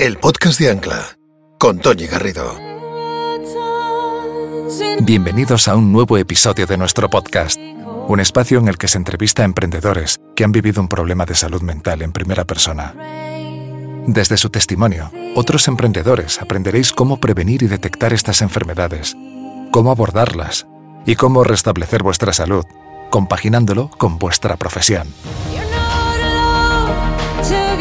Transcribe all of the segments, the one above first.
el podcast de Ancla, con Tony Garrido. Bienvenidos a un nuevo episodio de nuestro podcast, un espacio en el que se entrevista a emprendedores que han vivido un problema de salud mental en primera persona. Desde su testimonio, otros emprendedores aprenderéis cómo prevenir y detectar estas enfermedades, cómo abordarlas y cómo restablecer vuestra salud, compaginándolo con vuestra profesión.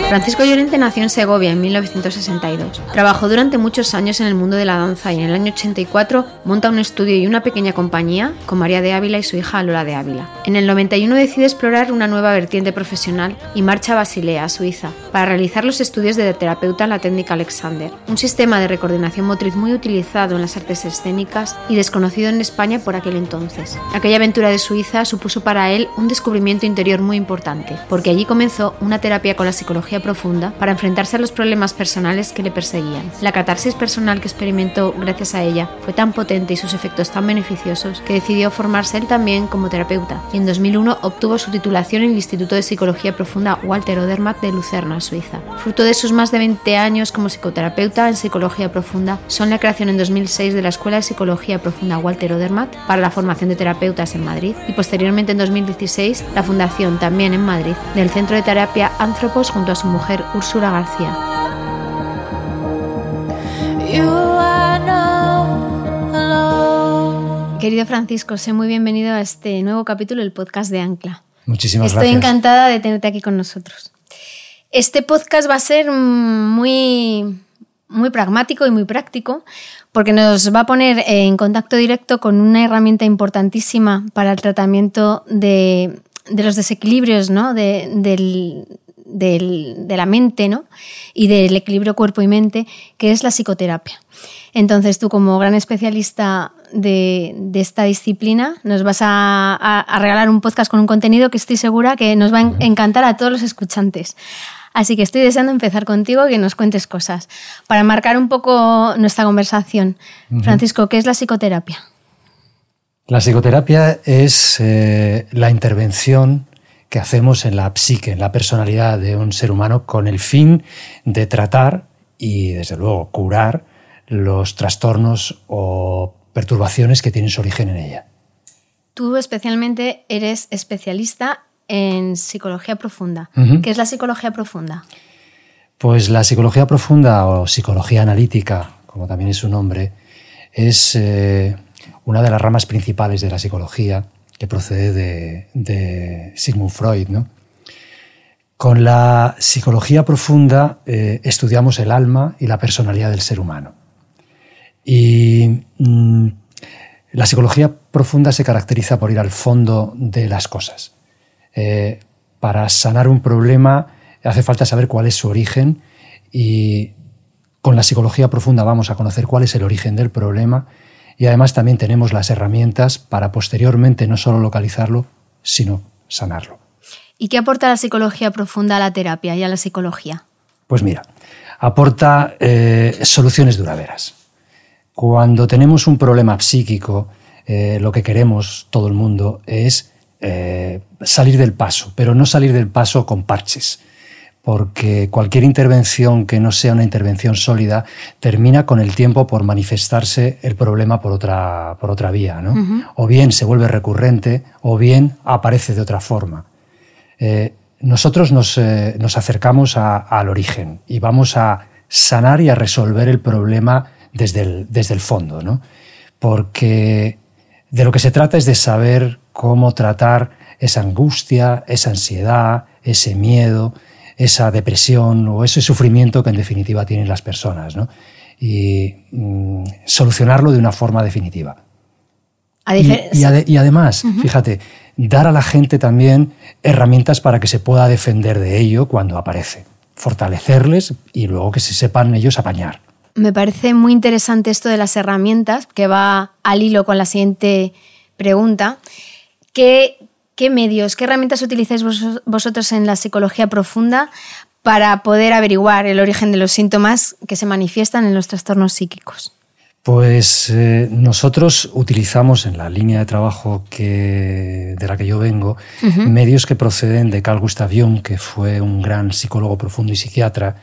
Francisco Llorente nació en Segovia en 1962. Trabajó durante muchos años en el mundo de la danza y en el año 84 monta un estudio y una pequeña compañía con María de Ávila y su hija Lola de Ávila. En el 91 decide explorar una nueva vertiente profesional y marcha a Basilea, Suiza, para realizar los estudios de terapeuta en la técnica Alexander, un sistema de recoordinación motriz muy utilizado en las artes escénicas y desconocido en España por aquel entonces. Aquella aventura de Suiza supuso para él un descubrimiento interior muy importante, porque allí comenzó una terapia con la psicología profunda para enfrentarse a los problemas personales que le perseguían. La catarsis personal que experimentó gracias a ella fue tan potente y sus efectos tan beneficiosos que decidió formarse él también como terapeuta y en 2001 obtuvo su titulación en el Instituto de Psicología Profunda Walter Odermatt de Lucerna, Suiza. Fruto de sus más de 20 años como psicoterapeuta en psicología profunda son la creación en 2006 de la Escuela de Psicología Profunda Walter Odermatt para la formación de terapeutas en Madrid y posteriormente en 2016 la fundación también en Madrid del Centro de Terapia Anthropos junto a su mujer Úrsula García. Querido Francisco, sé muy bienvenido a este nuevo capítulo del podcast de Ancla. Muchísimas Estoy gracias. encantada de tenerte aquí con nosotros. Este podcast va a ser muy, muy pragmático y muy práctico porque nos va a poner en contacto directo con una herramienta importantísima para el tratamiento de, de los desequilibrios ¿no? de, del, del, de la mente ¿no? y del equilibrio cuerpo y mente, que es la psicoterapia. Entonces tú como gran especialista de, de esta disciplina nos vas a, a, a, regalar un podcast con un contenido que estoy segura que nos va a encantar a todos los escuchantes. Así que estoy deseando empezar contigo y que nos cuentes cosas. Para marcar un poco nuestra conversación, uh -huh. Francisco, ¿qué es la psicoterapia? La psicoterapia es eh, la intervención que hacemos en la psique, en la personalidad de un ser humano, con el fin de tratar y, desde luego, curar los trastornos o perturbaciones que tienen su origen en ella. Tú especialmente eres especialista en psicología profunda. Uh -huh. ¿Qué es la psicología profunda? Pues la psicología profunda o psicología analítica, como también es su nombre, es eh, una de las ramas principales de la psicología que procede de, Sigmund Freud. ¿no? Con la psicología profunda eh, estudiamos el alma y la personalidad del ser humano. Y mmm, la psicología profunda se caracteriza por ir al fondo de las cosas. Eh, para sanar un problema hace falta saber cuál es su origen y con la psicología profunda vamos a conocer cuál es el origen del problema y además también tenemos las herramientas para posteriormente no solo localizarlo, sino sanarlo. ¿Y qué aporta la psicología profunda a la terapia y a la psicología? Pues mira, aporta eh, soluciones duraderas. Cuando tenemos un problema psíquico, eh, lo que queremos todo el mundo es eh, salir del paso, pero no salir del paso con parches, porque cualquier intervención que no sea una intervención sólida termina con el tiempo por manifestarse el problema por otra, por otra vía, ¿no? Uh -huh. O bien se vuelve recurrente, o bien aparece de otra forma. Eh, nosotros nos, eh, nos acercamos a, al origen y vamos a sanar y a resolver el problema desde el, desde el fondo, ¿no? Porque de lo que se trata es de saber cómo tratar esa angustia, esa ansiedad, ese miedo, esa depresión o ese sufrimiento que en definitiva tienen las personas, ¿no? Y mm, solucionarlo de una forma definitiva. Y, y, ade y, además, uh -huh. fíjate, dar a la gente también herramientas para que se pueda defender de ello cuando aparece, fortalecerles y luego que se sepan ellos apañar. Me parece muy interesante esto de las herramientas, que va al hilo con la siguiente pregunta. ¿Qué, qué medios, qué herramientas utilizáis vos, vosotros en la psicología profunda para poder averiguar el origen de los síntomas que se manifiestan en los trastornos psíquicos? Pues eh, nosotros utilizamos en la línea de trabajo que, de la que yo vengo uh -huh. medios que proceden de Carl Gustav Jung, que fue un gran psicólogo profundo y psiquiatra,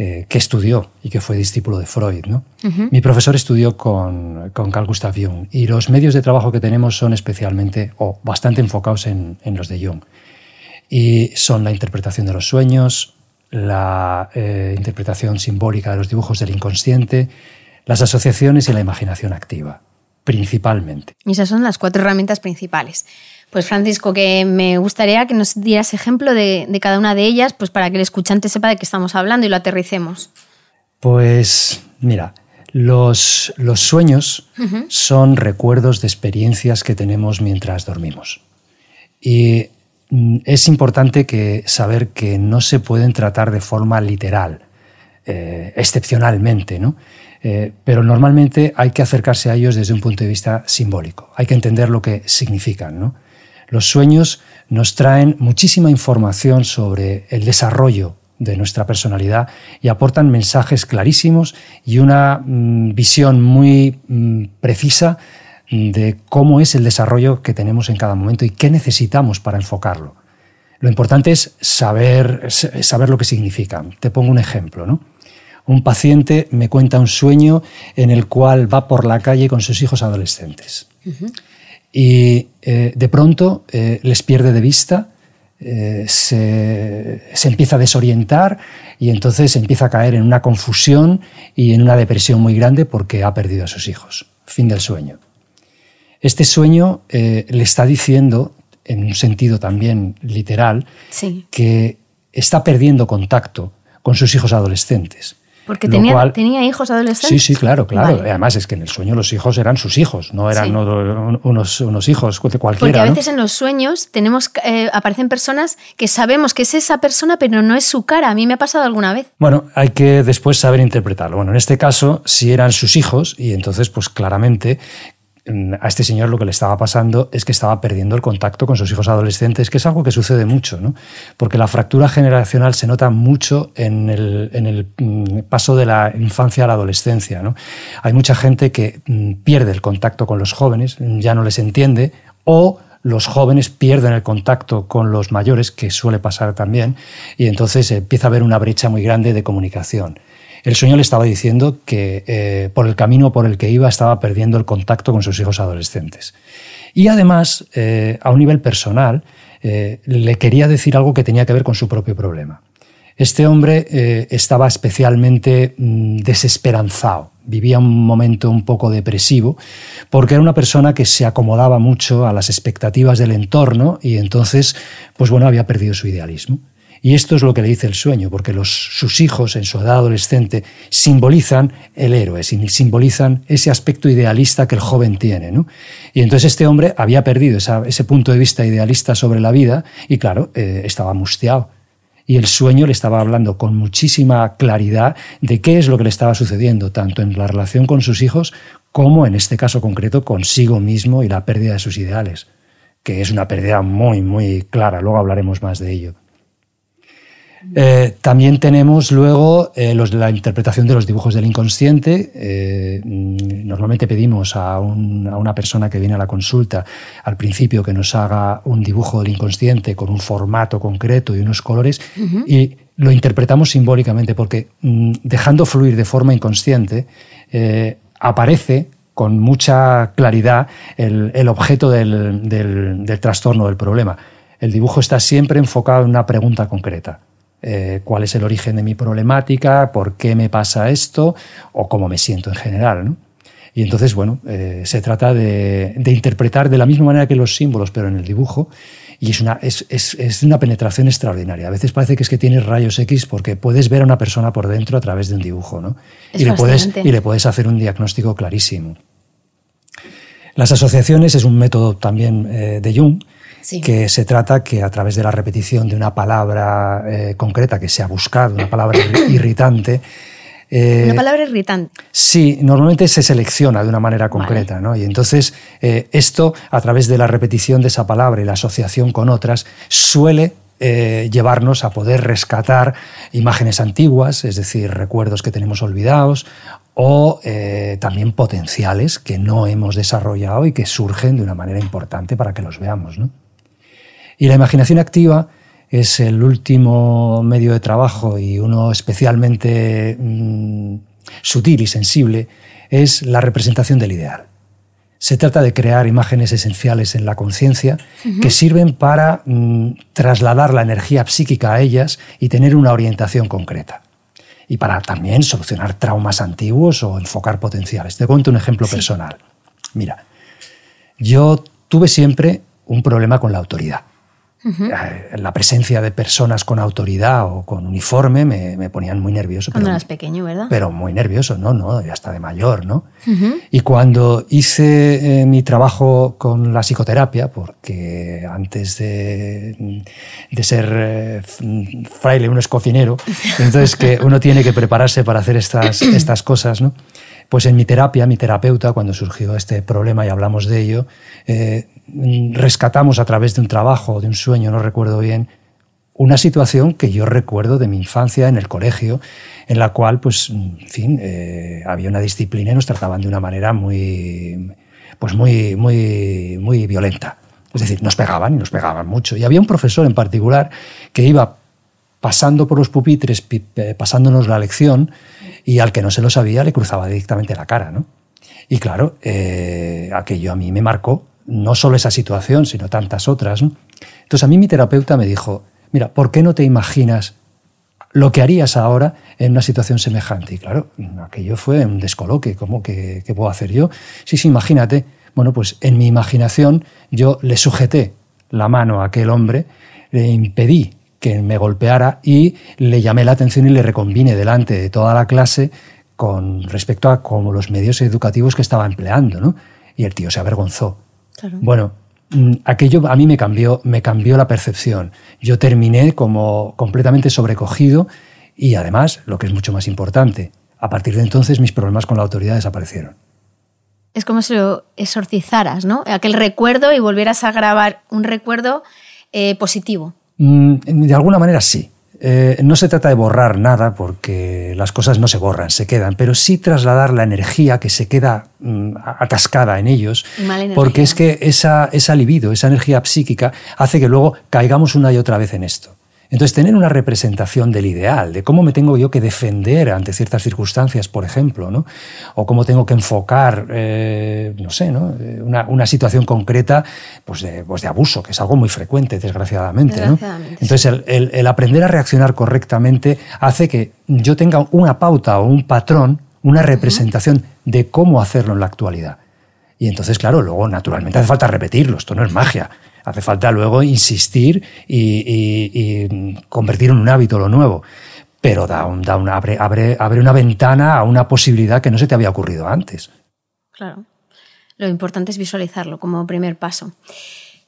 eh, que estudió y que fue discípulo de Freud. ¿no? Mi profesor estudió con, con, Carl Gustav Jung y los medios de trabajo que tenemos son especialmente o bastante enfocados en, en los de Jung. Y son la interpretación de los sueños, la eh, interpretación simbólica de los dibujos del inconsciente, las asociaciones y la imaginación activa, principalmente. Y esas son las cuatro herramientas principales. Pues Francisco, que me gustaría que nos dieras ejemplo de, cada una de ellas, pues para que el escuchante sepa de qué estamos hablando y lo aterricemos. Pues mira, los, los sueños son recuerdos de experiencias que tenemos mientras dormimos. Y Mm, es importante que saber que no se pueden tratar de forma literal, eh, excepcionalmente, ¿no? Eh, pero normalmente hay que acercarse a ellos desde un punto de vista simbólico. Hay que entender lo que significan. Los sueños nos traen muchísima información sobre el desarrollo de nuestra personalidad y aportan mensajes clarísimos y una mm, visión muy mm, precisa de cómo es el desarrollo que tenemos en cada momento y qué necesitamos para enfocarlo. Lo importante es saber, saber lo que significa. Te pongo un ejemplo. ¿no? Un paciente me cuenta un sueño en el cual va por la calle con sus hijos adolescentes. Y eh, de pronto eh, les pierde de vista, eh, se, se, empieza a desorientar y entonces empieza a caer en una confusión y en una depresión muy grande porque ha perdido a sus hijos. Fin del sueño. Este sueño eh, le está diciendo, en un sentido también literal, que está perdiendo contacto con sus hijos adolescentes. Porque tenía, tenía, hijos adolescentes. Sí, sí, claro, claro. Además es que en el sueño los hijos eran sus hijos, no eran unos, unos, hijos de cualquiera. Porque a veces en los sueños tenemos, eh, aparecen personas que sabemos que es esa persona, pero no es su cara. A mí me ha pasado alguna vez. Bueno, hay que después saber interpretarlo. Bueno, en este caso, si eran sus hijos, y entonces, pues claramente a este señor lo que le estaba pasando es que estaba perdiendo el contacto con sus hijos adolescentes, que es algo que sucede mucho, porque la fractura generacional se nota mucho en el, mm, paso de la infancia a la adolescencia. Hay mucha gente que mm, pierde el contacto con los jóvenes, ya no les entiende, o los jóvenes pierden el contacto con los mayores, que suele pasar también, y entonces empieza a haber una brecha muy grande de comunicación. El sueño le estaba diciendo que eh, por el camino por el que iba estaba perdiendo el contacto con sus hijos adolescentes. Y además, eh, a un nivel personal, eh, le quería decir algo que tenía que ver con su propio problema. Este hombre estaba especialmente mm, desesperanzado, vivía un momento un poco depresivo, porque era una persona que se acomodaba mucho a las expectativas del entorno y entonces, pues bueno, había perdido su idealismo. Y esto es lo que le dice el sueño, porque sus hijos en su edad adolescente simbolizan el héroe, simbolizan ese aspecto idealista que el joven tiene. Y entonces este hombre había perdido ese punto de vista idealista sobre la vida y claro, eh, estaba mustiado. Y el sueño le estaba hablando con muchísima claridad de qué es lo que le estaba sucediendo, tanto en la relación con sus hijos como en este caso concreto consigo mismo y la pérdida de sus ideales, que es una pérdida muy, muy clara. Luego hablaremos más de ello. Eh, también tenemos luego eh, los de la interpretación de los dibujos del inconsciente. Eh, normalmente pedimos a, una persona que viene a la consulta al principio que nos haga un dibujo del inconsciente con un formato concreto y unos colores y lo interpretamos simbólicamente porque mm, dejando fluir de forma inconsciente aparece con mucha claridad el, objeto del, del trastorno del problema. El dibujo está siempre enfocado en una pregunta concreta. Eh, cuál es el origen de mi problemática, por qué me pasa esto o cómo me siento en general. Y entonces, bueno, eh, se trata de, interpretar de la misma manera que los símbolos, pero en el dibujo, y es una, es, es, una penetración extraordinaria. A veces parece que es que tienes rayos X porque puedes ver a una persona por dentro a través de un dibujo, ¿no? Y le, puedes, y le puedes hacer un diagnóstico clarísimo. Las asociaciones es un método también eh, de Jung, que se trata que a través de la repetición de una palabra eh, concreta que se ha buscado, una palabra irritante, eh, una palabra irritante. Sí, normalmente se selecciona de una manera concreta, ¿no? Y entonces eh, esto, a través de la repetición de esa palabra y la asociación con otras, suele llevarnos a poder rescatar imágenes antiguas, es decir, recuerdos que tenemos olvidados, o también potenciales que no hemos desarrollado y que surgen de una manera importante para que los veamos. ¿no? Y la imaginación activa es el último medio de trabajo y uno especialmente mm, sutil y sensible, es la representación del ideal. Se trata de crear imágenes esenciales en la conciencia que sirven para mm, trasladar la energía psíquica a ellas y tener una orientación concreta. Y para también solucionar traumas antiguos o enfocar potenciales. Te cuento un ejemplo personal. Mira, yo tuve siempre un problema con la autoridad. Eh, la presencia de personas con autoridad o con uniforme me, ponían muy nervioso. Cuando eras pequeño, ¿verdad? Pero muy nervioso, no, no, ya hasta de mayor, ¿no? Y cuando hice eh, mi trabajo con la psicoterapia, porque antes de, de ser eh, fraile uno es cocinero, entonces que uno tiene que prepararse para hacer estas, estas cosas, ¿no? Pues en mi terapia, mi terapeuta, cuando surgió este problema y hablamos de ello, eh, rescatamos a través de un trabajo, de un sueño, no recuerdo bien, una situación que yo recuerdo de mi infancia en el colegio, en la cual, pues, en fin, eh, había una disciplina y nos trataban de una manera muy, pues muy, muy, muy violenta. Es decir, nos pegaban y nos pegaban mucho. Y había un profesor en particular que iba pasando por los pupitres, pasándonos la lección, y al que no se lo sabía le cruzaba directamente la cara, ¿no? Y claro, eh, aquello a mí me marcó, no solo esa situación, sino tantas otras. Entonces a mí mi terapeuta me dijo, mira, ¿por qué no te imaginas lo que harías ahora en una situación semejante? Y claro, aquello fue un descoloque, ¿cómo que qué puedo hacer yo? Sí, sí, imagínate. Bueno, pues en mi imaginación yo le sujeté la mano a aquel hombre, le impedí que me golpeara y le llamé la atención y le recombine delante de toda la clase con respecto a como los medios educativos que estaba empleando, ¿no? Y el tío se avergonzó. Bueno, mm, aquello a mí me cambió, me cambió la percepción. Yo terminé como completamente sobrecogido y además, lo que es mucho más importante, a partir de entonces mis problemas con la autoridad desaparecieron. Es como si lo exorcizaras, ¿no? Aquel recuerdo y volvieras a grabar un recuerdo eh, positivo. Mm, de alguna manera sí. Eh, no se trata de borrar nada porque las cosas no se borran, se quedan, pero sí trasladar la energía que se queda mm, atascada en ellos, porque es que esa, esa libido, esa energía psíquica, hace que luego caigamos una y otra vez en esto. Entonces, tener una representación del ideal, de cómo me tengo yo que defender ante ciertas circunstancias, por ejemplo, ¿no? o cómo tengo que enfocar, eh, no sé, ¿no? Eh, una, situación concreta pues de, pues de, abuso, que es algo muy frecuente, desgraciadamente. Entonces, el, aprender a reaccionar correctamente hace que yo tenga una pauta o un patrón, una representación de cómo hacerlo en la actualidad. Y entonces, claro, luego naturalmente hace falta repetirlo, esto no es magia. Hace falta luego insistir y, convertir en un hábito lo nuevo. Pero da da abre, abre, una ventana a una posibilidad que no se te había ocurrido antes. Claro. Lo importante es visualizarlo como primer paso.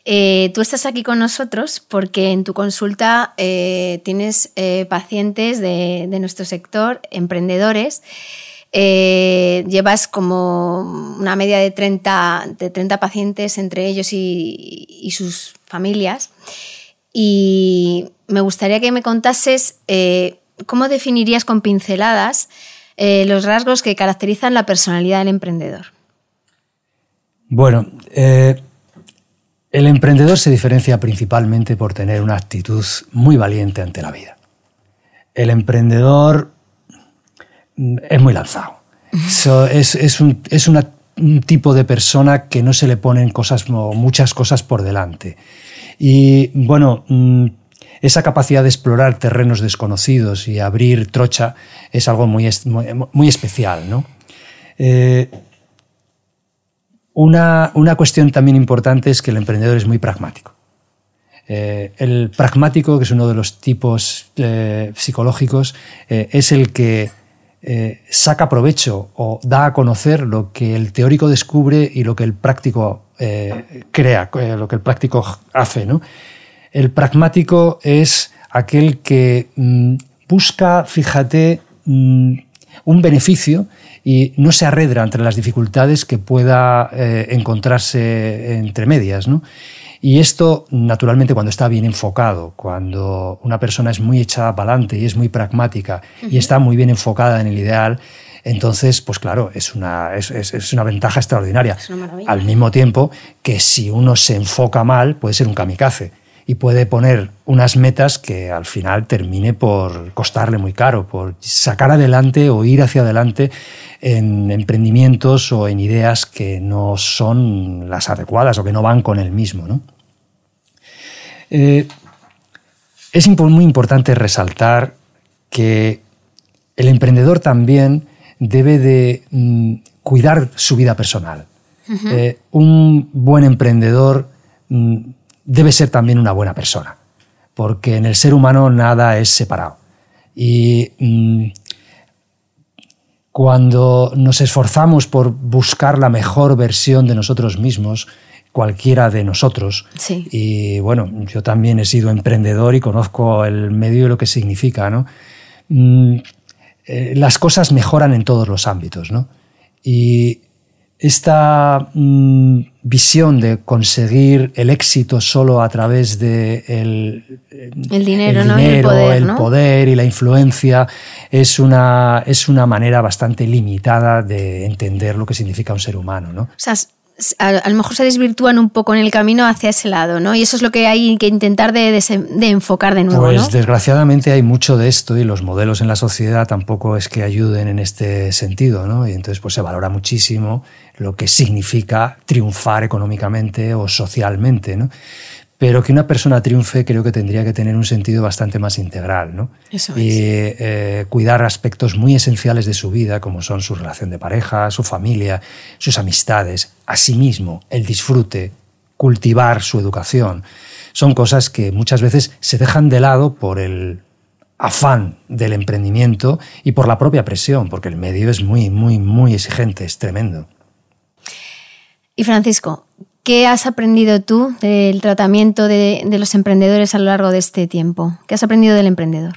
Eh, tú estás aquí con nosotros porque en tu consulta eh, tienes eh, pacientes de, de, nuestro sector, emprendedores, eh, llevas como una media de 30, de 30 pacientes entre ellos y, sus familias. Y me gustaría que me contases eh, cómo definirías con pinceladas eh, los rasgos que caracterizan la personalidad del emprendedor. Bueno, el emprendedor se diferencia principalmente por tener una actitud muy valiente ante la vida. El emprendedor es muy lanzado. es, un, tipo de persona que no se le ponen cosas, muchas cosas por delante. Y bueno, mm, esa capacidad de explorar terrenos desconocidos y abrir trocha es algo muy, muy, especial. ¿no? Eh, una, cuestión también importante es que el emprendedor es muy pragmático. Eh, el pragmático, que es uno de los tipos eh, psicológicos, es el que eh, saca provecho o da a conocer lo que el teórico descubre y lo que el práctico eh, crea, eh, lo que el práctico hace. ¿no? El pragmático es aquel que mm, busca, fíjate, mm, un beneficio y no se arredra entre las dificultades que pueda encontrarse entre medias. ¿no? Y esto, naturalmente, cuando está bien enfocado, cuando una persona es muy echada para adelante y es muy pragmática y está muy bien enfocada en el ideal, entonces, pues claro, es una, es, una ventaja extraordinaria. Al mismo tiempo que si uno se enfoca mal, puede ser un kamikaze. Y puede poner unas metas que al final termine por costarle muy caro, por sacar adelante o ir hacia adelante en emprendimientos o en ideas que no son las adecuadas o que no van con el mismo. ¿no? Eh, es muy importante resaltar que el emprendedor también debe de mm, cuidar su vida personal. Eh, un buen emprendedor mm, debe ser también una buena persona, porque en el ser humano nada es separado. Y mm, cuando nos esforzamos por buscar la mejor versión de nosotros mismos, cualquiera de nosotros, y bueno, yo también he sido emprendedor y conozco el medio y lo que significa, ¿no? Mm, eh, las cosas mejoran en todos los ámbitos, ¿no? Y esta mm, visión de conseguir el éxito solo a través de el, dinero, el, poder, y la influencia es una, es una manera bastante limitada de entender lo que significa un ser humano. ¿no? a, lo mejor se desvirtúan un poco en el camino hacia ese lado, ¿no? Y eso es lo que hay que intentar de, enfocar de nuevo. Pues desgraciadamente hay mucho de esto y los modelos en la sociedad tampoco es que ayuden en este sentido, ¿no? Y entonces pues se valora muchísimo lo que significa triunfar económicamente o socialmente, ¿no? pero que una persona triunfe creo que tendría que tener un sentido bastante más integral, ¿no? Eso y eh, cuidar aspectos muy esenciales de su vida, como son su relación de pareja, su familia, sus amistades, asimismo el disfrute, cultivar su educación. Son cosas que muchas veces se dejan de lado por el afán del emprendimiento y por la propia presión, porque el medio es muy, muy, muy exigente, es tremendo. Y Francisco, ¿Qué has aprendido tú del tratamiento de, los emprendedores a lo largo de este tiempo? ¿Qué has aprendido del emprendedor?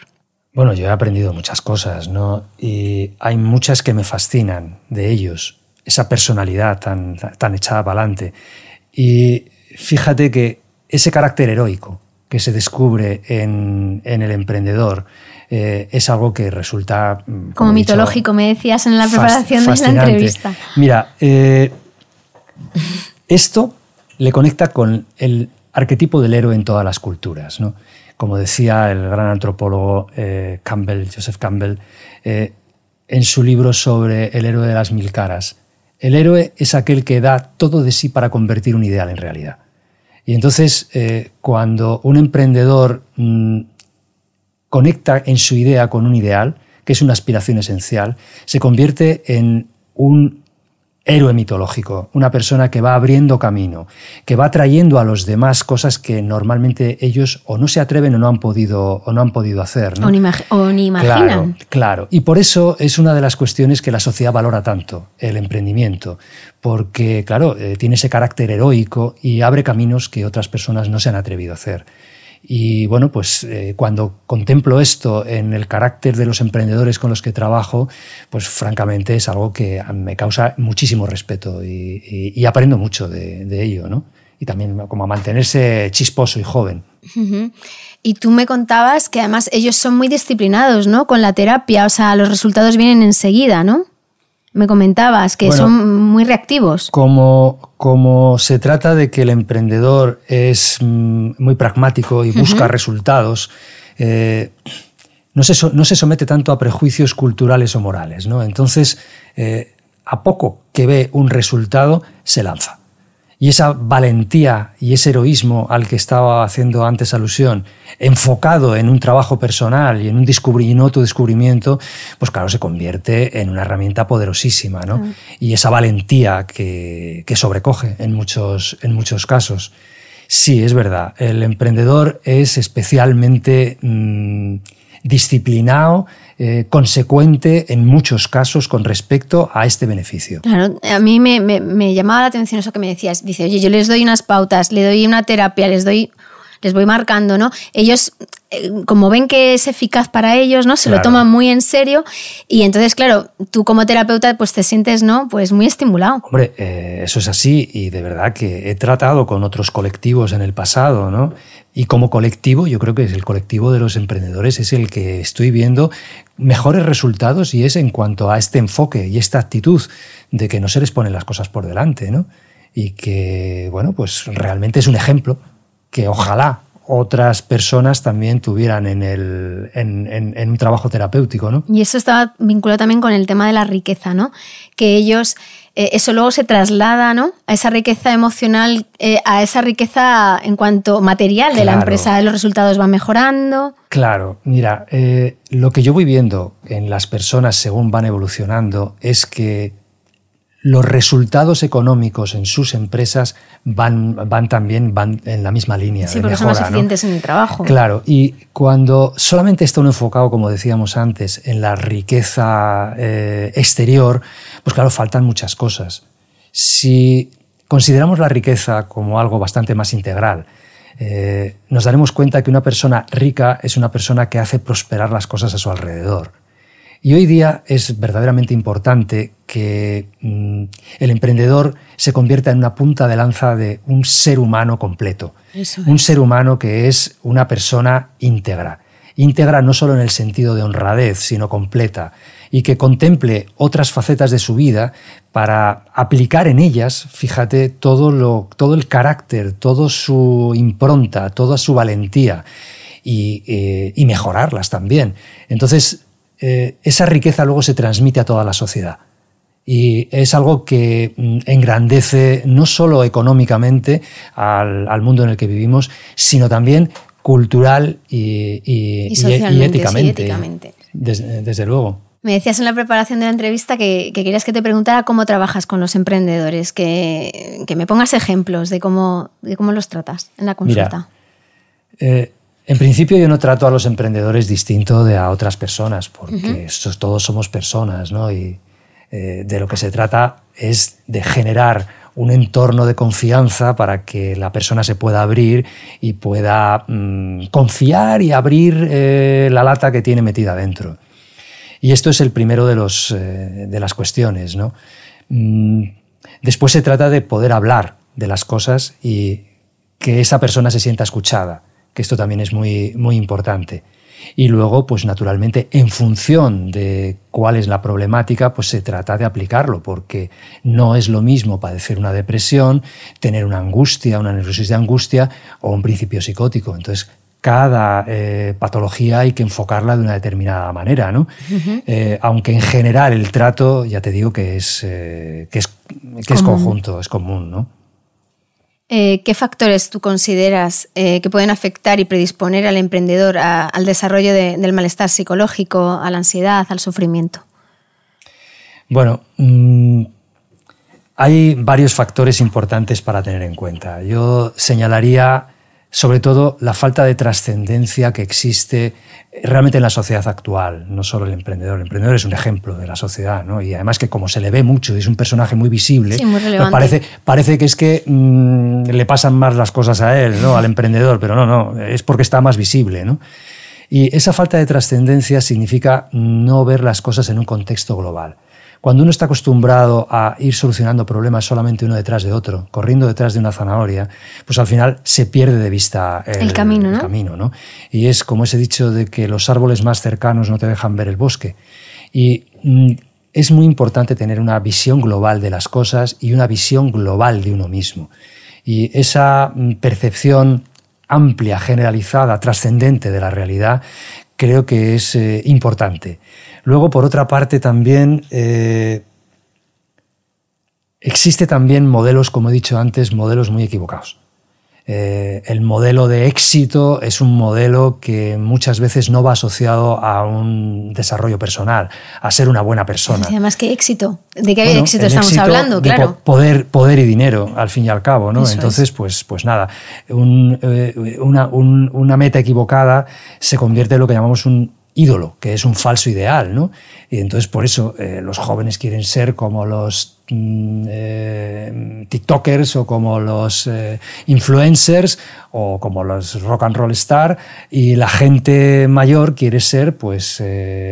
Bueno, yo he aprendido muchas cosas, ¿no? Y hay muchas que me fascinan de ellos, esa personalidad tan, tan echada para adelante. Y fíjate que ese carácter heroico que se descubre en, el emprendedor eh, es algo que resulta... Mm, como, mitológico, me decías en la preparación de la entrevista. Mira, eh, esto le conecta con el arquetipo del héroe en todas las culturas. ¿no? Como decía el gran antropólogo eh, Campbell, Joseph Campbell, eh, en su libro sobre el héroe de las mil caras, el héroe es aquel que da todo de sí para convertir un ideal en realidad. Y entonces, eh, cuando un emprendedor mm, conecta en su idea con un ideal, que es una aspiración esencial, se convierte en un héroe mitológico, una persona que va abriendo camino, que va trayendo a los demás cosas que normalmente ellos o no se atreven o no han podido, o no han podido hacer. O, ni imaginan. Claro, claro. Y por eso es una de las cuestiones que la sociedad valora tanto, el emprendimiento, porque, claro, eh, tiene ese carácter heroico y abre caminos que otras personas no se han atrevido a hacer. Y bueno, pues eh, cuando contemplo esto en el carácter de los emprendedores con los que trabajo, pues francamente es algo que me causa muchísimo respeto y, aprendo mucho de, ello, ¿no? Y también como a mantenerse chisposo y joven. Y tú me contabas que además ellos son muy disciplinados, ¿no? Con la terapia, o sea, los resultados vienen enseguida, ¿no? Me comentabas, que son muy reactivos. Como, como se trata de que el emprendedor es mm, muy pragmático y busca resultados, eh, no, se, no, se, somete tanto a prejuicios culturales o morales. ¿no? Entonces, eh, a poco que ve un resultado, se lanza. Y esa valentía y ese heroísmo al que estaba haciendo antes alusión, enfocado en un trabajo personal y en un, autodescubrimiento, pues claro, se convierte en una herramienta poderosísima, ¿no? Y esa valentía que, sobrecoge en muchos, en muchos casos. Sí, es verdad, el emprendedor es especialmente mm, disciplinado, eh, consecuente en muchos casos con respecto a este beneficio. Claro, a mí me, llamaba la atención eso que me decías. Dice, oye, yo les doy unas pautas, le doy una terapia, les doy les voy marcando, ¿no? Ellos, eh, como ven que es eficaz para ellos, ¿no? Se lo toman muy en serio y entonces, claro, tú como terapeuta, pues te sientes, ¿no? Pues muy estimulado. Hombre, eh, eso es así y de verdad que he tratado con otros colectivos en el pasado, ¿no? Y como colectivo, yo creo que es el colectivo de los emprendedores es el que estoy viendo mejores resultados y es en cuanto a este enfoque y esta actitud de que no se les ponen las cosas por delante, ¿no? Y que, bueno, pues realmente es un ejemplo que ojalá, otras personas también tuvieran en, el, en, un trabajo terapéutico. ¿no? Y eso estaba vinculado también con el tema de la riqueza, ¿no? que ellos, eh, eso luego se traslada ¿no? a esa riqueza emocional, eh, a esa riqueza en cuanto material de la empresa, los resultados van mejorando. Claro, mira, eh, lo que yo voy viendo en las personas según van evolucionando es que los resultados económicos en sus empresas van, van también van en la misma línea. Sí, porque son más eficientes en el trabajo. Claro, y cuando solamente está uno enfocado, como decíamos antes, en la riqueza eh, exterior, pues claro, faltan muchas cosas. Si consideramos la riqueza como algo bastante más integral, eh, nos daremos cuenta que una persona rica es una persona que hace prosperar las cosas a su alrededor y hoy día es verdaderamente importante que mm, el emprendedor se convierta en una punta de lanza de un ser humano completo. Un ser humano que es una persona íntegra. Íntegra no solo en el sentido de honradez, sino completa. Y que contemple otras facetas de su vida para aplicar en ellas, fíjate, todo, lo, todo el carácter, toda su impronta, toda su valentía. Y, eh, y mejorarlas también. Entonces, eh, esa riqueza luego se transmite a toda la sociedad. Y es algo que mm, engrandece no solo económicamente al, mundo en el que vivimos, sino también cultural y, éticamente. Desde, luego. Me decías en la preparación de la entrevista que, querías que te preguntara cómo trabajas con los emprendedores, que, me pongas ejemplos de cómo, de cómo los tratas en la consulta. Eh, en principio yo no trato a los emprendedores distinto de a otras personas, porque todos somos personas, ¿no? Y eh, de lo que se trata es de generar un entorno de confianza para que la persona se pueda abrir y pueda mm, confiar y abrir eh, la lata que tiene metida dentro. Y esto es el primero de, los, eh, de las cuestiones, ¿no? Mm, después se trata de poder hablar de las cosas y que esa persona se sienta escuchada que esto también es muy, muy importante. Y luego, pues naturalmente, en función de cuál es la problemática, pues se trata de aplicarlo, porque no es lo mismo padecer una depresión, tener una angustia, una neurosis de angustia o un principio psicótico. Entonces, cada eh, patología hay que enfocarla de una determinada manera, ¿no? Eh, aunque en general el trato, ya te digo que es, eh, que es, que es conjunto, es común, ¿no? Eh, ¿Qué factores tú consideras eh, que pueden afectar y predisponer al emprendedor al desarrollo del malestar psicológico, a la ansiedad, al sufrimiento? Bueno, mm, hay varios factores importantes para tener en cuenta. Yo señalaría sobre todo la falta de trascendencia que existe realmente en la sociedad actual, no solo el emprendedor. El emprendedor es un ejemplo de la sociedad, ¿no? Y además que como se le ve mucho, es un personaje muy visible, pues parece, parece que es que mm, le pasan más las cosas a él, ¿no? Al emprendedor, pero no, no, es porque está más visible, ¿no? Y esa falta de trascendencia significa no ver las cosas en un contexto global. Cuando uno está acostumbrado a ir solucionando problemas solamente uno detrás de otro, corriendo detrás de una zanahoria, pues al final se pierde de vista el, camino, ¿no? camino, ¿no? Y es como ese dicho de que los árboles más cercanos no te dejan ver el bosque. Y mm, es muy importante tener una visión global de las cosas y una visión global de uno mismo. Y esa mm, percepción amplia, generalizada, trascendente de la realidad, creo que es eh, importante. Luego, por otra parte, también eh, existe también modelos, como he dicho antes, modelos muy equivocados. Eh, el modelo de éxito es un modelo que muchas veces no va asociado a un desarrollo personal, a ser una buena persona. además, ¿qué éxito? ¿De qué éxito estamos hablando? Claro. Poder, poder y dinero, al fin y al cabo. ¿no? Entonces, pues, pues nada, eh, una, una meta equivocada se convierte en lo que llamamos un ídolo, que es un falso ideal, ¿no? Y entonces por eso eh, los jóvenes quieren ser como los mm, eh, TikTokers o como los eh, influencers o como los rock and roll star y la gente mayor quiere ser pues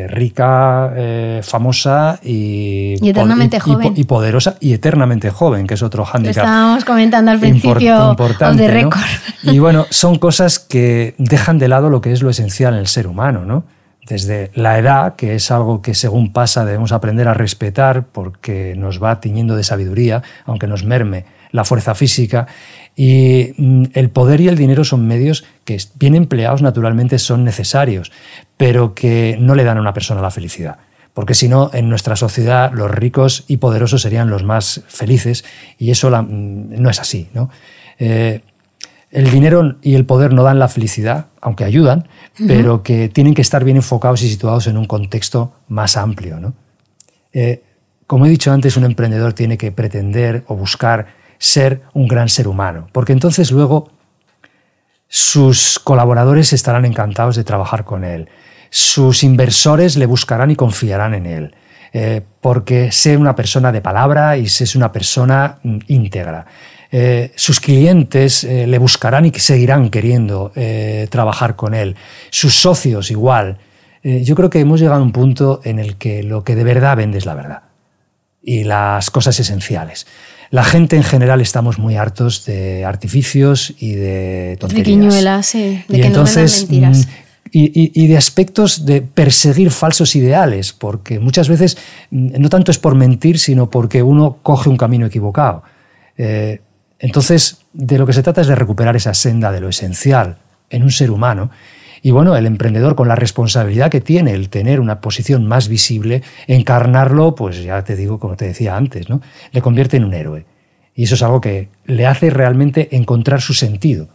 rica, famosa y, eternamente joven. Y, poderosa y eternamente joven, que es otro hándicap. Estábamos comentando al principio de récord. Y bueno, son cosas que dejan de lado lo que es lo esencial en el ser humano, ¿no? Desde la edad, que es algo que según pasa debemos aprender a respetar porque nos va tiñendo de sabiduría, aunque nos merme la fuerza física. Y mm, el poder y el dinero son medios que, bien empleados, naturalmente son necesarios, pero que no le dan a una persona la felicidad. Porque si no, en nuestra sociedad los ricos y poderosos serían los más felices y eso mm, no es así. ¿no? Eh, el dinero y el poder no dan la felicidad, aunque ayudan, pero que tienen que estar bien enfocados y situados en un contexto más amplio. ¿no? Eh, como he dicho antes, un emprendedor tiene que pretender o buscar ser un gran ser humano, porque entonces luego sus colaboradores estarán encantados de trabajar con él, sus inversores le buscarán y confiarán en él, eh, porque sé una persona de palabra y es una persona mm, íntegra. Eh, sus clientes eh, le buscarán y seguirán queriendo eh, trabajar con él. Sus socios igual. yo creo que hemos llegado a un punto en el que lo que de verdad vende es la verdad y las cosas esenciales. La gente en general estamos muy hartos de artificios y de tonterías. De y entonces, mm, Y, de aspectos de perseguir falsos ideales, porque muchas veces mm, no tanto es por mentir, sino porque uno coge un camino equivocado. Entonces, de lo que se trata es de recuperar esa senda de lo esencial en un ser humano. Y bueno, el emprendedor con la responsabilidad que tiene el tener una posición más visible, encarnarlo, pues ya te digo, como te decía antes, ¿no? Le convierte en un héroe. Y eso es algo que le hace realmente encontrar su sentido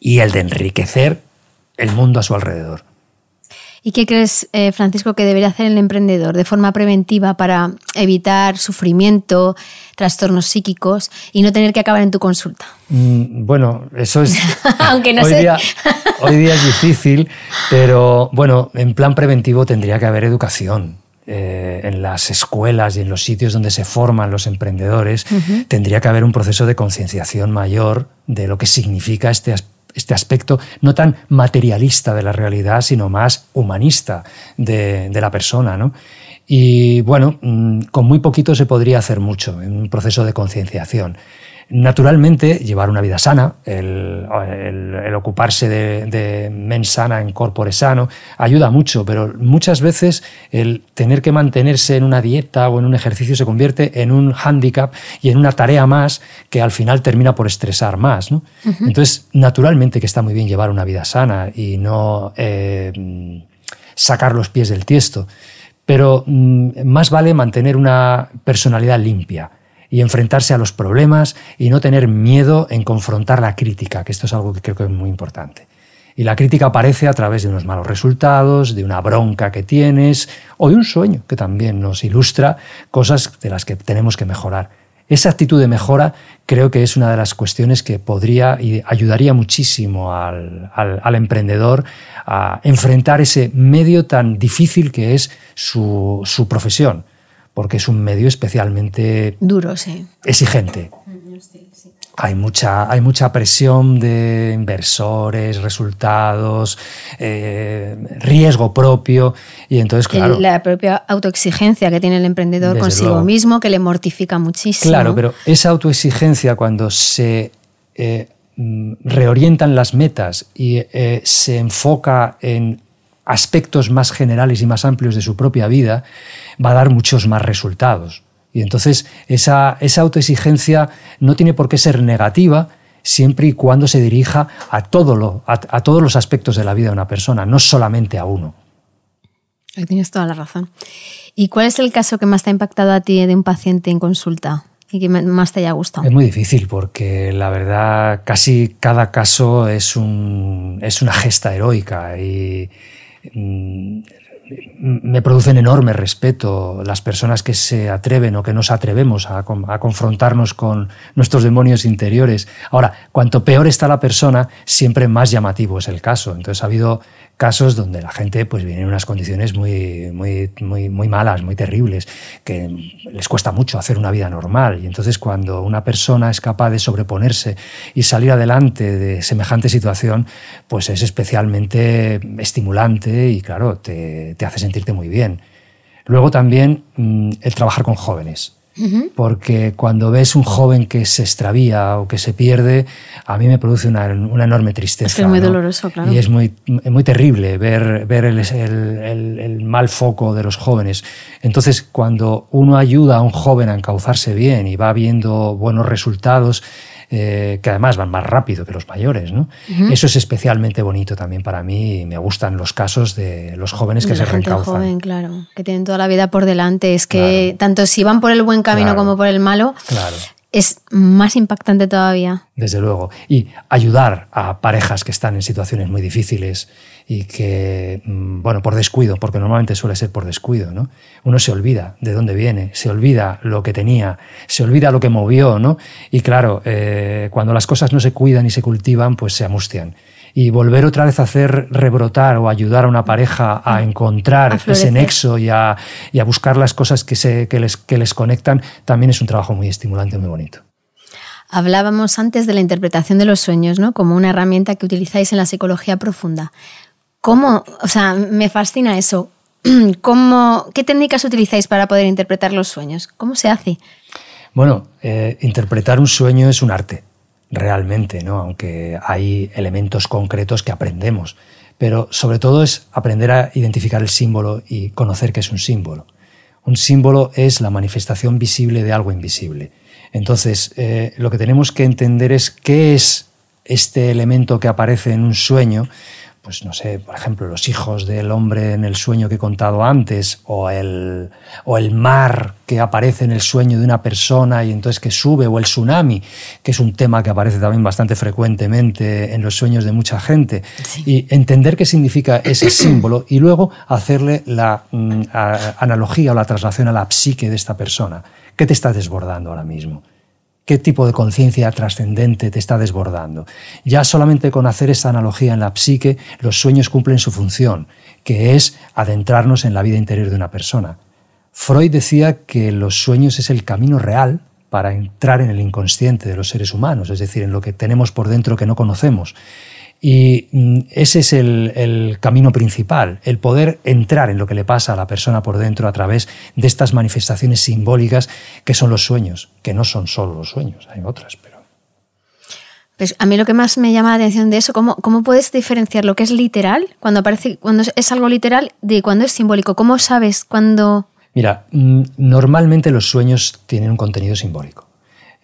y el de enriquecer el mundo a su alrededor. ¿Y qué crees, eh, Francisco, que debería hacer el emprendedor de forma preventiva para evitar sufrimiento, trastornos psíquicos y no tener que acabar en tu consulta? Mm, bueno, eso es... Aunque no hoy sé... Día, hoy día es difícil, pero bueno, en plan preventivo tendría que haber educación. Eh, en las escuelas y en los sitios donde se forman los emprendedores, tendría que haber un proceso de concienciación mayor de lo que significa este aspecto este aspecto no tan materialista de la realidad, sino más humanista de, la persona. ¿no? Y bueno, mm, con muy poquito se podría hacer mucho en un proceso de concienciación. Naturalmente, llevar una vida sana, el, ocuparse de, de, mens sana en corpore sano, ayuda mucho, pero muchas veces el tener que mantenerse en una dieta o en un ejercicio se convierte en un hándicap y en una tarea más que al final termina por estresar más. Entonces, naturalmente que está muy bien llevar una vida sana y no eh, sacar los pies del tiesto, pero mm, más vale mantener una personalidad limpia y enfrentarse a los problemas y no tener miedo en confrontar la crítica, que esto es algo que creo que es muy importante. Y la crítica aparece a través de unos malos resultados, de una bronca que tienes o de un sueño que también nos ilustra cosas de las que tenemos que mejorar. Esa actitud de mejora creo que es una de las cuestiones que podría y ayudaría muchísimo al, al emprendedor a enfrentar ese medio tan difícil que es su, su profesión porque es un medio especialmente duro, sí. exigente. Hay mucha, hay mucha presión de inversores, resultados, eh, riesgo propio y entonces claro la propia autoexigencia que tiene el emprendedor consigo mismo que le mortifica muchísimo. Claro, pero esa autoexigencia cuando se eh, mm, reorientan las metas y eh, se enfoca en aspectos más generales y más amplios de su propia vida, va a dar muchos más resultados. Y entonces esa, esa autoexigencia no tiene por qué ser negativa siempre y cuando se dirija a, todo lo, a, todos los aspectos de la vida de una persona, no solamente a uno. tienes toda la razón. ¿Y cuál es el caso que más te ha impactado a ti de un paciente en consulta? y que más te haya gustado? Es muy difícil porque la verdad casi cada caso es, un, es una gesta heroica y, me producen enorme respeto las personas que se atreven o que nos atrevemos a, confrontarnos con nuestros demonios interiores. Ahora, cuanto peor está la persona, siempre más llamativo es el caso. Entonces ha habido casos donde la gente pues viene en unas condiciones muy, muy, muy, muy malas, muy terribles, que les cuesta mucho hacer una vida normal. Y entonces cuando una persona es capaz de sobreponerse y salir adelante de semejante situación, pues es especialmente estimulante y claro, te, te hace sentirte muy bien. Luego también mm, el trabajar con jóvenes. Porque cuando ves un joven que se extravía o que se pierde, a mí me produce una, enorme tristeza. Es, muy doloroso, claro. Y es muy, muy terrible ver, ver el, el, el, mal foco de los jóvenes. Entonces, cuando uno ayuda a un joven a encauzarse bien y va viendo buenos resultados, eh, que además van más rápido que los mayores. ¿no? Eso es especialmente bonito también para mí y me gustan los casos de los jóvenes que de se la gente reencauzan. joven, claro, que tienen toda la vida por delante. Es que tanto si van por el buen camino como por el malo, claro es más impactante todavía. Desde luego. Y ayudar a parejas que están en situaciones muy difíciles y que, mm, bueno, por descuido, porque normalmente suele ser por descuido, ¿no? Uno se olvida de dónde viene, se olvida lo que tenía, se olvida lo que movió, ¿no? Y claro, eh, cuando las cosas no se cuidan y se cultivan, pues se amustian y volver otra vez a hacer rebrotar o ayudar a una pareja a encontrar ese nexo y a, y a, buscar las cosas que, se, que, les, que les conectan, también es un trabajo muy estimulante, muy bonito. Hablábamos antes de la interpretación de los sueños, ¿no? Como una herramienta que utilizáis en la psicología profunda. ¿Cómo? O sea, me fascina eso. ¿Cómo, ¿Qué técnicas utilizáis para poder interpretar los sueños? ¿Cómo se hace? Bueno, eh, interpretar un sueño es un arte realmente, ¿no? aunque hay elementos concretos que aprendemos. Pero sobre todo es aprender a identificar el símbolo y conocer qué es un símbolo. Un símbolo es la manifestación visible de algo invisible. Entonces, eh, lo que tenemos que entender es qué es este elemento que aparece en un sueño pues no sé, por ejemplo, los hijos del hombre en el sueño que he contado antes, o el, o el mar que aparece en el sueño de una persona y entonces que sube, o el tsunami, que es un tema que aparece también bastante frecuentemente en los sueños de mucha gente. Y entender qué significa ese símbolo y luego hacerle la mm, analogía o la traslación a la psique de esta persona. ¿Qué te está desbordando ahora mismo? Qué tipo de conciencia trascendente te está desbordando. Ya solamente con hacer esta analogía en la psique, los sueños cumplen su función, que es adentrarnos en la vida interior de una persona. Freud decía que los sueños es el camino real para entrar en el inconsciente de los seres humanos, es decir, en lo que tenemos por dentro que no conocemos. Y mm, ese es el, camino principal, el poder entrar en lo que le pasa a la persona por dentro a través de estas manifestaciones simbólicas que son los sueños, que no son solo los sueños, hay otras, pero... Pues a mí lo que más me llama la atención de eso, ¿cómo, cómo puedes diferenciar lo que es literal, cuando, aparece, cuando es algo literal, de cuando es simbólico? ¿Cómo sabes cuando...? Mira, mm, normalmente los sueños tienen un contenido simbólico.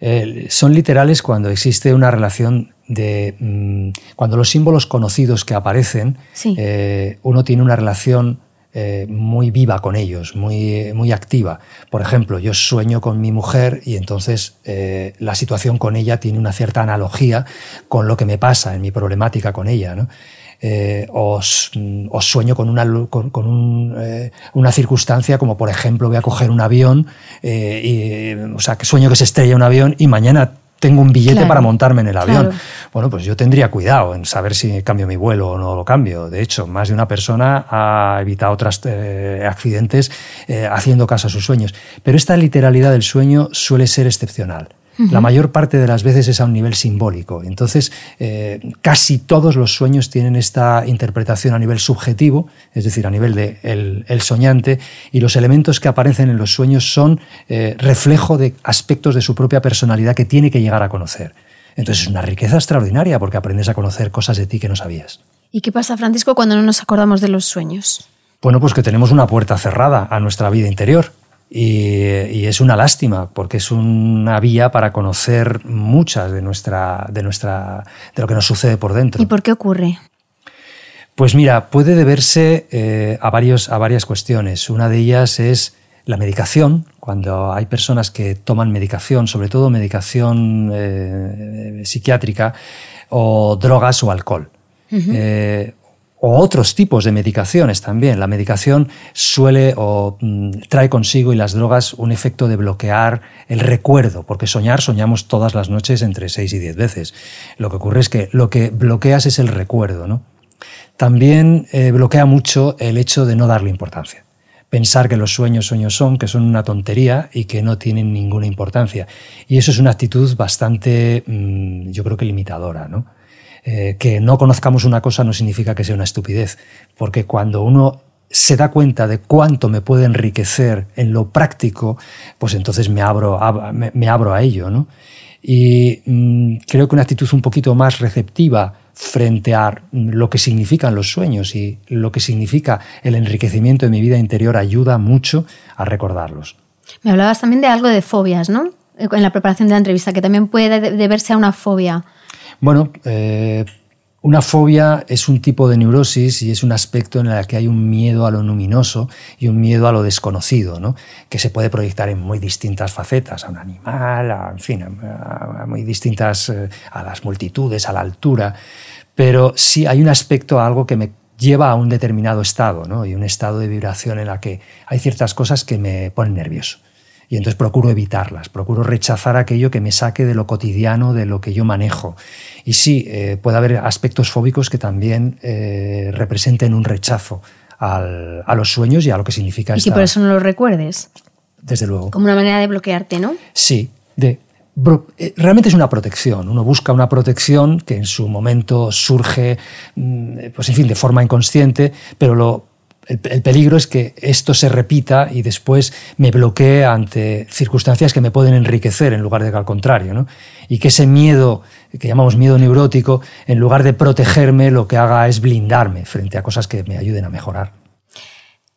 Eh, son literales cuando existe una relación de... Mm, cuando los símbolos conocidos que aparecen, eh, uno tiene una relación eh, muy viva con ellos, muy, muy activa. Por ejemplo, yo sueño con mi mujer y entonces la situación con ella tiene una cierta analogía con lo que me pasa en mi problemática con ella. ¿no? eh, os, sueño con, una, con, eh, una circunstancia como por ejemplo voy a coger un avión, eh, y, o sea, que sueño que se estrella un avión y mañana tengo un billete para montarme en el avión. Bueno, pues yo tendría cuidado en saber si cambio mi vuelo o no lo cambio. De hecho, más de una persona ha evitado otros eh, accidentes haciendo caso a sus sueños. Pero esta literalidad del sueño suele ser excepcional. La mayor parte de las veces es a un nivel simbólico. Entonces, eh, casi todos los sueños tienen esta interpretación a nivel subjetivo, es decir, a nivel de el, soñante, y los elementos que aparecen en los sueños son eh, reflejo de aspectos de su propia personalidad que tiene que llegar a conocer. Entonces es una riqueza extraordinaria porque aprendes a conocer cosas de ti que no sabías. ¿Y qué pasa, Francisco, cuando no nos acordamos de los sueños? Bueno, pues que tenemos una puerta cerrada a nuestra vida interior y, es una lástima porque es una vía para conocer muchas de nuestra, de nuestra, de lo que nos sucede por dentro. ¿Y por qué ocurre? Pues mira, puede deberse eh, a, varios, a varias cuestiones. Una de ellas es la medicación, cuando hay personas que toman medicación, sobre todo medicación eh, psiquiátrica, o drogas o alcohol o otros tipos de medicaciones también. La medicación suele o mm, trae consigo y las drogas un efecto de bloquear el recuerdo, porque soñar soñamos todas las noches entre seis y diez veces. Lo que ocurre es que lo que bloqueas es el recuerdo, ¿no? También eh, bloquea mucho el hecho de no darle importancia. Pensar que los sueños sueños son, que son una tontería y que no tienen ninguna importancia. Y eso es una actitud bastante, mm, yo creo que limitadora, ¿no? Eh, que no conozcamos una cosa no significa que sea una estupidez, porque cuando uno se da cuenta de cuánto me puede enriquecer en lo práctico, pues entonces me abro, me, abro a ello. ¿no? Y mm, creo que una actitud un poquito más receptiva frente a lo que significan los sueños y lo que significa el enriquecimiento de mi vida interior ayuda mucho a recordarlos. Me hablabas también de algo de fobias, ¿no? En la preparación de la entrevista, que también puede deberse a una fobia. Bueno, eh, una fobia es un tipo de neurosis y es un aspecto en el que hay un miedo a lo luminoso y un miedo a lo desconocido, ¿no? que se puede proyectar en muy distintas facetas, a un animal, a, en fin, a, muy distintas, eh, a las multitudes, a la altura, pero sí hay un aspecto, algo que me lleva a un determinado estado, ¿no? y un estado de vibración en la que hay ciertas cosas que me ponen nervioso. Y entonces procuro evitarlas, procuro rechazar aquello que me saque de lo cotidiano, de lo que yo manejo. Y sí, eh, puede haber aspectos fóbicos que también eh, representen un rechazo a los sueños y a lo que significa Y que por eso no lo recuerdes. Desde luego. Como una manera de bloquearte, ¿no? Sí, de eh, realmente es una protección. Uno busca una protección que en su momento surge, mm, pues en fin, de forma inconsciente, pero lo el, peligro es que esto se repita y después me bloquee ante circunstancias que me pueden enriquecer en lugar de que al contrario. ¿no? Y que ese miedo, que llamamos miedo neurótico, en lugar de protegerme, lo que haga es blindarme frente a cosas que me ayuden a mejorar.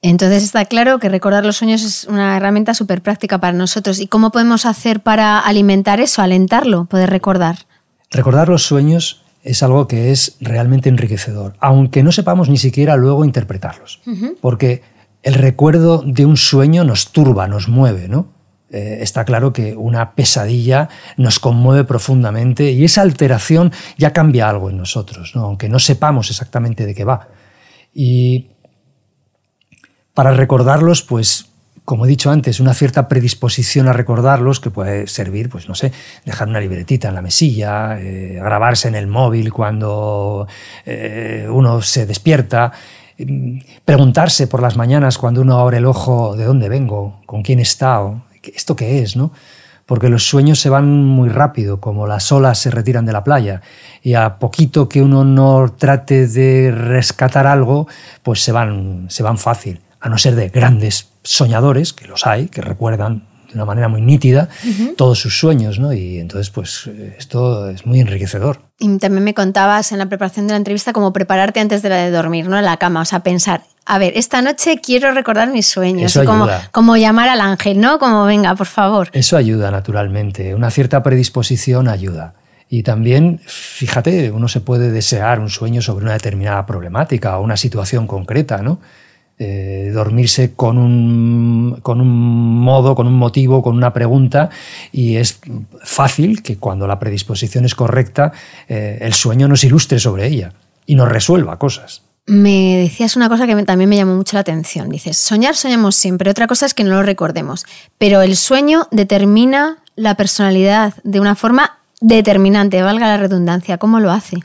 Entonces está claro que recordar los sueños es una herramienta súper práctica para nosotros. ¿Y cómo podemos hacer para alimentar eso, alentarlo, poder recordar? Recordar los sueños es algo que es realmente enriquecedor, aunque no sepamos ni siquiera luego interpretarlos. Porque el recuerdo de un sueño nos turba, nos mueve, ¿no? Eh, está claro que una pesadilla nos conmueve profundamente y esa alteración ya cambia algo en nosotros, aunque no sepamos exactamente de qué va. Y para recordarlos, pues como he dicho antes, una cierta predisposición a recordarlos que puede servir, pues no sé, dejar una libretita en la mesilla, eh, grabarse en el móvil cuando eh, uno se despierta, mm, preguntarse por las mañanas cuando uno abre el ojo de dónde vengo, con quién he estado, esto qué es, ¿no? Porque los sueños se van muy rápido, como las olas se retiran de la playa, y a poquito que uno no trate de rescatar algo, pues se van, se van fácil a no ser de grandes soñadores, que los hay, que recuerdan de una manera muy nítida todos sus sueños, ¿no? Y entonces, pues esto es muy enriquecedor. Y también me contabas en la preparación de la entrevista cómo prepararte antes de la de dormir, ¿no? En la cama, o sea, pensar, a ver, esta noche quiero recordar mis sueños. Eso como, como llamar al ángel, ¿no? Como venga, por favor. Eso ayuda, naturalmente. Una cierta predisposición ayuda. Y también, fíjate, uno se puede desear un sueño sobre una determinada problemática o una situación concreta, ¿no? Eh, dormirse con un, con un modo, con un motivo, con una pregunta, y es fácil que cuando la predisposición es correcta, eh, el sueño nos ilustre sobre ella y nos resuelva cosas. Me decías una cosa que también me llamó mucho la atención. Dices, soñar soñamos siempre, otra cosa es que no lo recordemos, pero el sueño determina la personalidad de una forma determinante, valga la redundancia. ¿Cómo lo hace?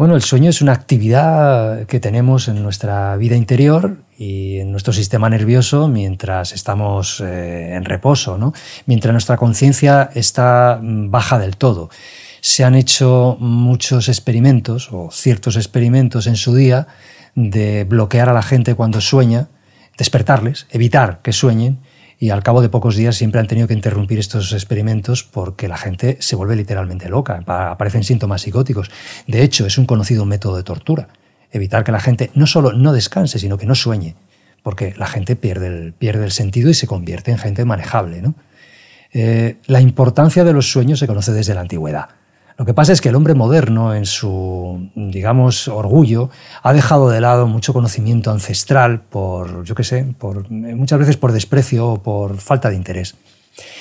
Bueno, el sueño es una actividad que tenemos en nuestra vida interior y en nuestro sistema nervioso mientras estamos eh, en reposo, ¿no? mientras nuestra conciencia está mm, baja del todo. Se han hecho muchos experimentos o ciertos experimentos en su día de bloquear a la gente cuando sueña, despertarles, evitar que sueñen y al cabo de pocos días siempre han tenido que interrumpir estos experimentos porque la gente se vuelve literalmente loca, aparecen síntomas psicóticos. De hecho, es un conocido método de tortura, evitar que la gente no solo no descanse, sino que no sueñe, porque la gente pierde el, pierde el sentido y se convierte en gente manejable. Eh, la importancia de los sueños se conoce desde la antigüedad. Lo que pasa es que el hombre moderno, en su, digamos, orgullo, ha dejado de lado mucho conocimiento ancestral por, yo qué sé, por, muchas veces por desprecio o por falta de interés.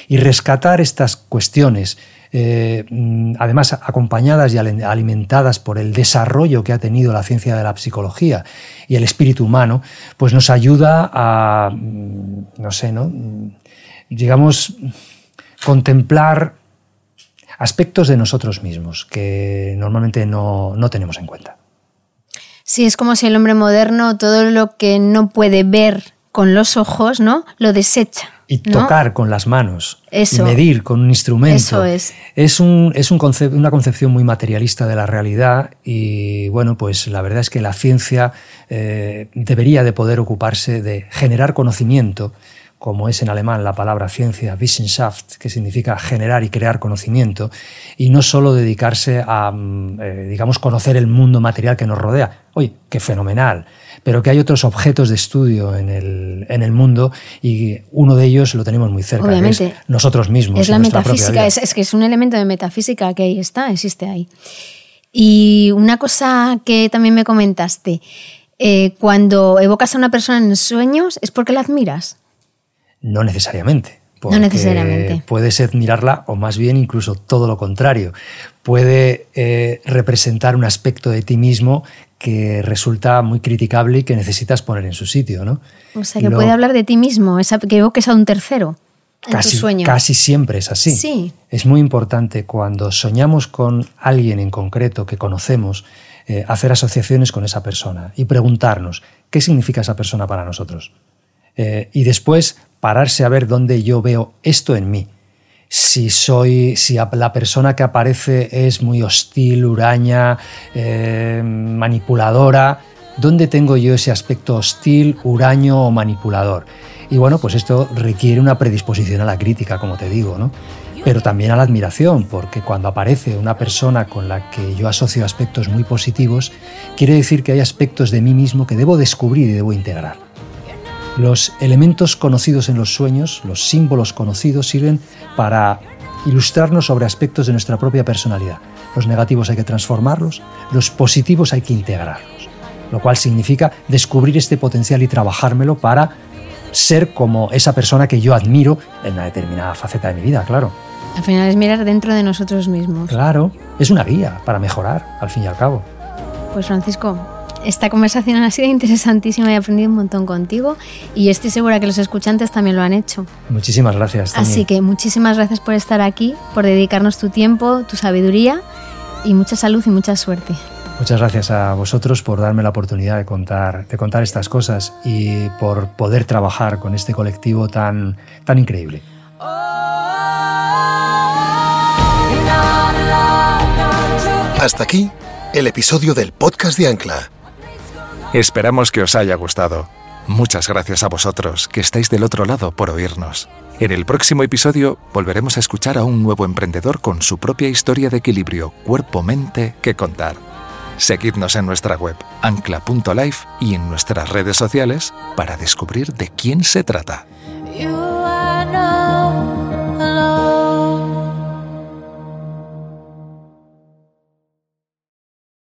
Y rescatar estas cuestiones, eh, además acompañadas y alimentadas por el desarrollo que ha tenido la ciencia de la psicología y el espíritu humano, pues nos ayuda a, no sé, ¿no? digamos, contemplar aspectos de nosotros mismos que normalmente no, tenemos en cuenta. Sí, es como si el hombre moderno todo lo que no puede ver con los ojos, ¿no? Lo desecha. y tocar con las manos, Eso. medir con un instrumento. Eso es. Es, un, es un una concepción muy materialista de la realidad y bueno, pues la verdad es que la ciencia eh, debería de poder ocuparse de generar conocimiento como es en alemán la palabra ciencia, Wissenschaft, que significa generar y crear conocimiento, y no solo dedicarse a, mm, eh, digamos, conocer el mundo material que nos rodea. Oye, qué fenomenal, pero que hay otros objetos de estudio en el, en el mundo y uno de ellos lo tenemos muy cerca, Obviamente. es nosotros mismos. Es la metafísica, es, es, que es un elemento de metafísica que ahí está, existe ahí. Y una cosa que también me comentaste, eh, cuando evocas a una persona en sueños, ¿es porque la admiras? No necesariamente. No necesariamente. Puedes admirarla o más bien incluso todo lo contrario. Puede eh, representar un aspecto de ti mismo que resulta muy criticable y que necesitas poner en su sitio. ¿no? O sea, que lo, puede hablar de ti mismo, esa, que evoques a un tercero. En casi, tu sueño. casi siempre es así. Sí. Es muy importante cuando soñamos con alguien en concreto que conocemos, eh, hacer asociaciones con esa persona y preguntarnos qué significa esa persona para nosotros. Eh, y después pararse a ver dónde yo veo esto en mí. Si soy, si la persona que aparece es muy hostil, huraña, eh, manipuladora, ¿dónde tengo yo ese aspecto hostil, huraño o manipulador? Y bueno, pues esto requiere una predisposición a la crítica, como te digo, ¿no? Pero también a la admiración, porque cuando aparece una persona con la que yo asocio aspectos muy positivos, quiere decir que hay aspectos de mí mismo que debo descubrir y debo integrar. Los elementos conocidos en los sueños, los símbolos conocidos, sirven para ilustrarnos sobre aspectos de nuestra propia personalidad. Los negativos hay que transformarlos, los positivos hay que integrarlos, lo cual significa descubrir este potencial y trabajármelo para ser como esa persona que yo admiro en una determinada faceta de mi vida, claro. Al final es mirar dentro de nosotros mismos. Claro, es una guía para mejorar, al fin y al cabo. Pues Francisco, esta conversación ha sido interesantísima y he aprendido un montón contigo y estoy segura que los escuchantes también lo han hecho. Muchísimas gracias. Así que muchísimas gracias por estar aquí, por dedicarnos tu tiempo, tu sabiduría y mucha salud y mucha suerte. Muchas gracias a vosotros por darme la oportunidad de contar, de contar estas cosas y por poder trabajar con este colectivo tan, tan increíble. Hasta aquí el episodio del podcast de Ancla. Esperamos que os haya gustado. Muchas gracias a vosotros que estáis del otro lado por oírnos. En el próximo episodio volveremos a escuchar a un nuevo emprendedor con su propia historia de equilibrio cuerpo-mente que contar. Seguidnos en nuestra web ancla.life y en nuestras redes sociales para descubrir de quién se trata.